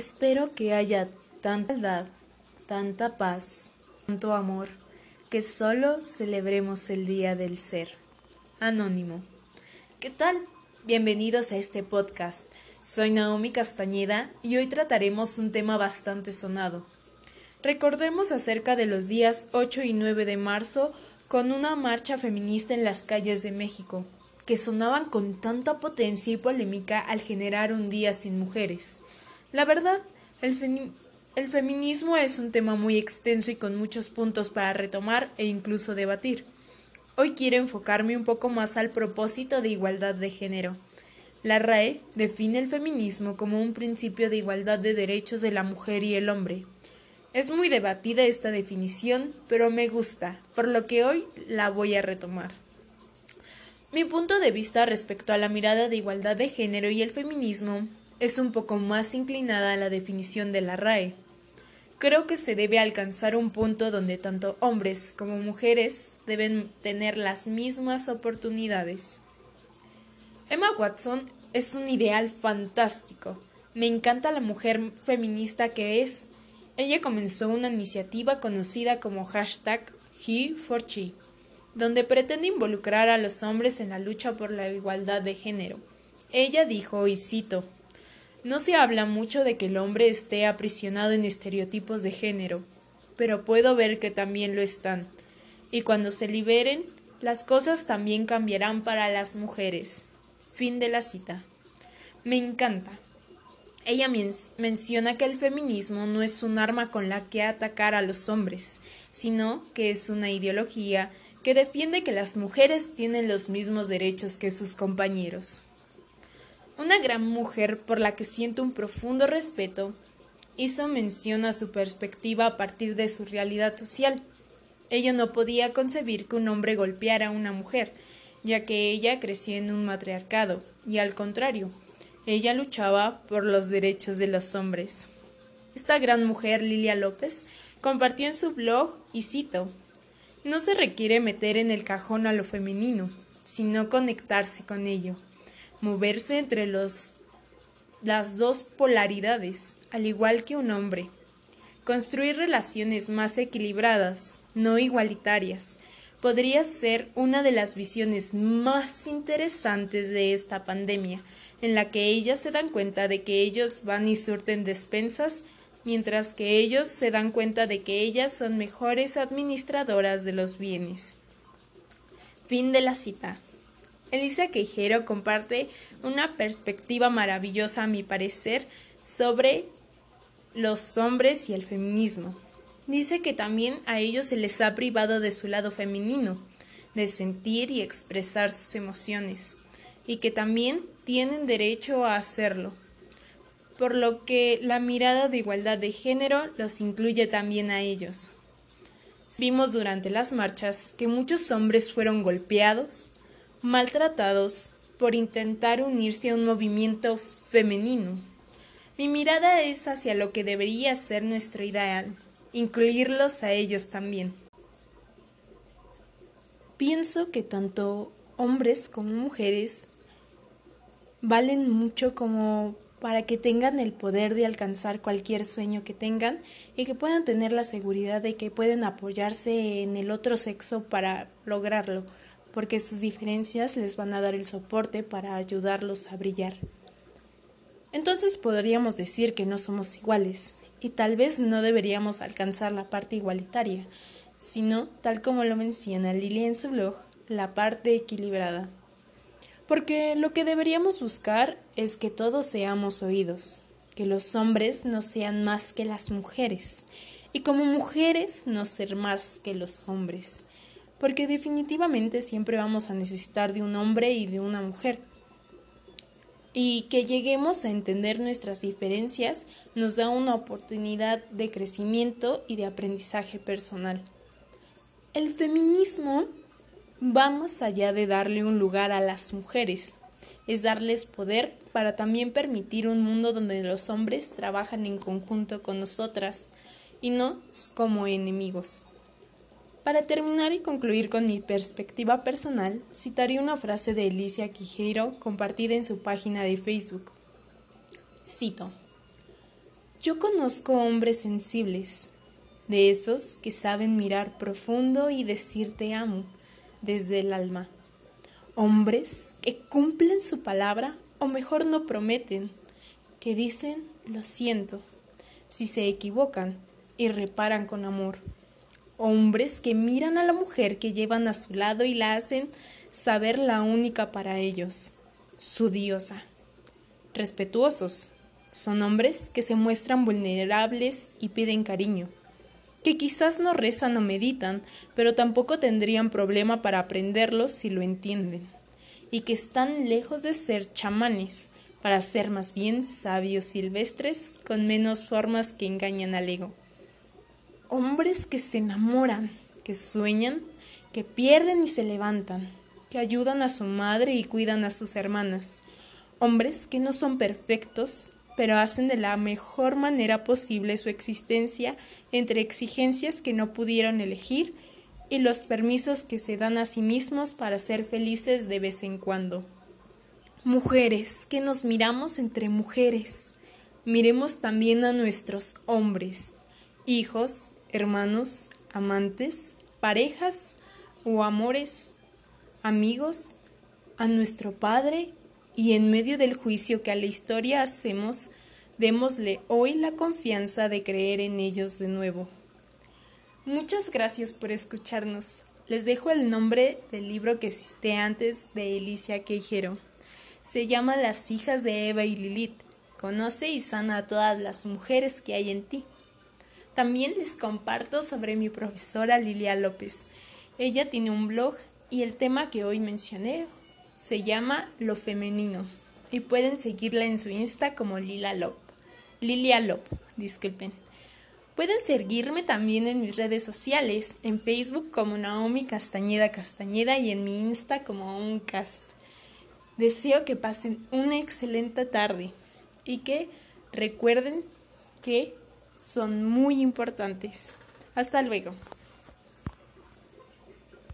Espero que haya tanta edad, tanta paz, tanto amor, que solo celebremos el Día del Ser. Anónimo. ¿Qué tal? Bienvenidos a este podcast. Soy Naomi Castañeda y hoy trataremos un tema bastante sonado. Recordemos acerca de los días 8 y 9 de marzo con una marcha feminista en las calles de México, que sonaban con tanta potencia y polémica al generar un día sin mujeres. La verdad, el, feminismo es un tema muy extenso y con muchos puntos para retomar e incluso debatir. Hoy quiero enfocarme un poco más al propósito de igualdad de género. La RAE define el feminismo como un principio de igualdad de derechos de la mujer y el hombre, es muy debatida esta definición, pero me gusta, por lo que hoy la voy a retomar. Mi punto de vista respecto a la mirada de igualdad de género y el feminismo es un poco más inclinada a la definición de la RAE. Creo que se debe alcanzar un punto donde tanto hombres como mujeres deben tener las mismas oportunidades. Emma Watson es un ideal fantástico. Me encanta la mujer feminista que es ella comenzó una iniciativa conocida como hashtag He4She, donde pretende involucrar a los hombres en la lucha por la igualdad de género. Ella dijo, y cito, No se habla mucho de que el hombre esté aprisionado en estereotipos de género, pero puedo ver que también lo están. Y cuando se liberen, las cosas también cambiarán para las mujeres. Fin de la cita. Me encanta. Ella menciona que el feminismo no es un arma con la que atacar a los hombres, sino que es una ideología que defiende que las mujeres tienen los mismos derechos que sus compañeros. Una gran mujer por la que siento un profundo respeto hizo mención a su perspectiva a partir de su realidad social. Ella no podía concebir que un hombre golpeara a una mujer, ya que ella creció en un matriarcado, y al contrario, ella luchaba por los derechos de los hombres. Esta gran mujer, Lilia López, compartió en su blog, y cito, No se requiere meter en el cajón a lo femenino, sino conectarse con ello, moverse entre los, las dos polaridades, al igual que un hombre, construir relaciones más equilibradas, no igualitarias, podría ser una de las visiones más interesantes de esta pandemia, en la que ellas se dan cuenta de que ellos van y surten despensas, mientras que ellos se dan cuenta de que ellas son mejores administradoras de los bienes. Fin de la cita. Elisa Quejero comparte una perspectiva maravillosa, a mi parecer, sobre los hombres y el feminismo. Dice que también a ellos se les ha privado de su lado femenino, de sentir y expresar sus emociones, y que también tienen derecho a hacerlo, por lo que la mirada de igualdad de género los incluye también a ellos. Vimos durante las marchas que muchos hombres fueron golpeados, maltratados por intentar unirse a un movimiento femenino. Mi mirada es hacia lo que debería ser nuestro ideal, incluirlos a ellos también. Pienso que tanto hombres como mujeres valen mucho como para que tengan el poder de alcanzar cualquier sueño que tengan y que puedan tener la seguridad de que pueden apoyarse en el otro sexo para lograrlo, porque sus diferencias les van a dar el soporte para ayudarlos a brillar. Entonces podríamos decir que no somos iguales y tal vez no deberíamos alcanzar la parte igualitaria, sino, tal como lo menciona Lili en su blog, la parte equilibrada porque lo que deberíamos buscar es que todos seamos oídos, que los hombres no sean más que las mujeres, y como mujeres no ser más que los hombres, porque definitivamente siempre vamos a necesitar de un hombre y de una mujer. Y que lleguemos a entender nuestras diferencias nos da una oportunidad de crecimiento y de aprendizaje personal. El feminismo va más allá de darle un lugar a las mujeres, es darles poder para también permitir un mundo donde los hombres trabajan en conjunto con nosotras y no como enemigos. Para terminar y concluir con mi perspectiva personal, citaré una frase de Alicia Quijero compartida en su página de Facebook. Cito. Yo conozco hombres sensibles, de esos que saben mirar profundo y decir te amo desde el alma. Hombres que cumplen su palabra o mejor no prometen, que dicen lo siento si se equivocan y reparan con amor. Hombres que miran a la mujer que llevan a su lado y la hacen saber la única para ellos, su diosa. Respetuosos, son hombres que se muestran vulnerables y piden cariño, que quizás no rezan o meditan, pero tampoco tendrían problema para aprenderlo si lo entienden, y que están lejos de ser chamanes, para ser más bien sabios silvestres con menos formas que engañan al ego. Hombres que se enamoran, que sueñan, que pierden y se levantan, que ayudan a su madre y cuidan a sus hermanas. Hombres que no son perfectos, pero hacen de la mejor manera posible su existencia entre exigencias que no pudieron elegir y los permisos que se dan a sí mismos para ser felices de vez en cuando. Mujeres, que nos miramos entre mujeres, miremos también a nuestros hombres, hijos, hermanos, amantes, parejas o amores, amigos, a nuestro Padre y en medio del juicio que a la historia hacemos, démosle hoy la confianza de creer en ellos de nuevo. Muchas gracias por escucharnos. Les dejo el nombre del libro que cité antes de Alicia Quejero. Se llama Las hijas de Eva y Lilith. Conoce y sana a todas las mujeres que hay en ti. También les comparto sobre mi profesora Lilia López. Ella tiene un blog y el tema que hoy mencioné se llama Lo Femenino y pueden seguirla en su Insta como Lila Lop. Lilia Lop, disculpen. Pueden seguirme también en mis redes sociales, en Facebook como Naomi Castañeda Castañeda y en mi Insta como Uncast. Deseo que pasen una excelente tarde y que recuerden que son muy importantes. Hasta luego.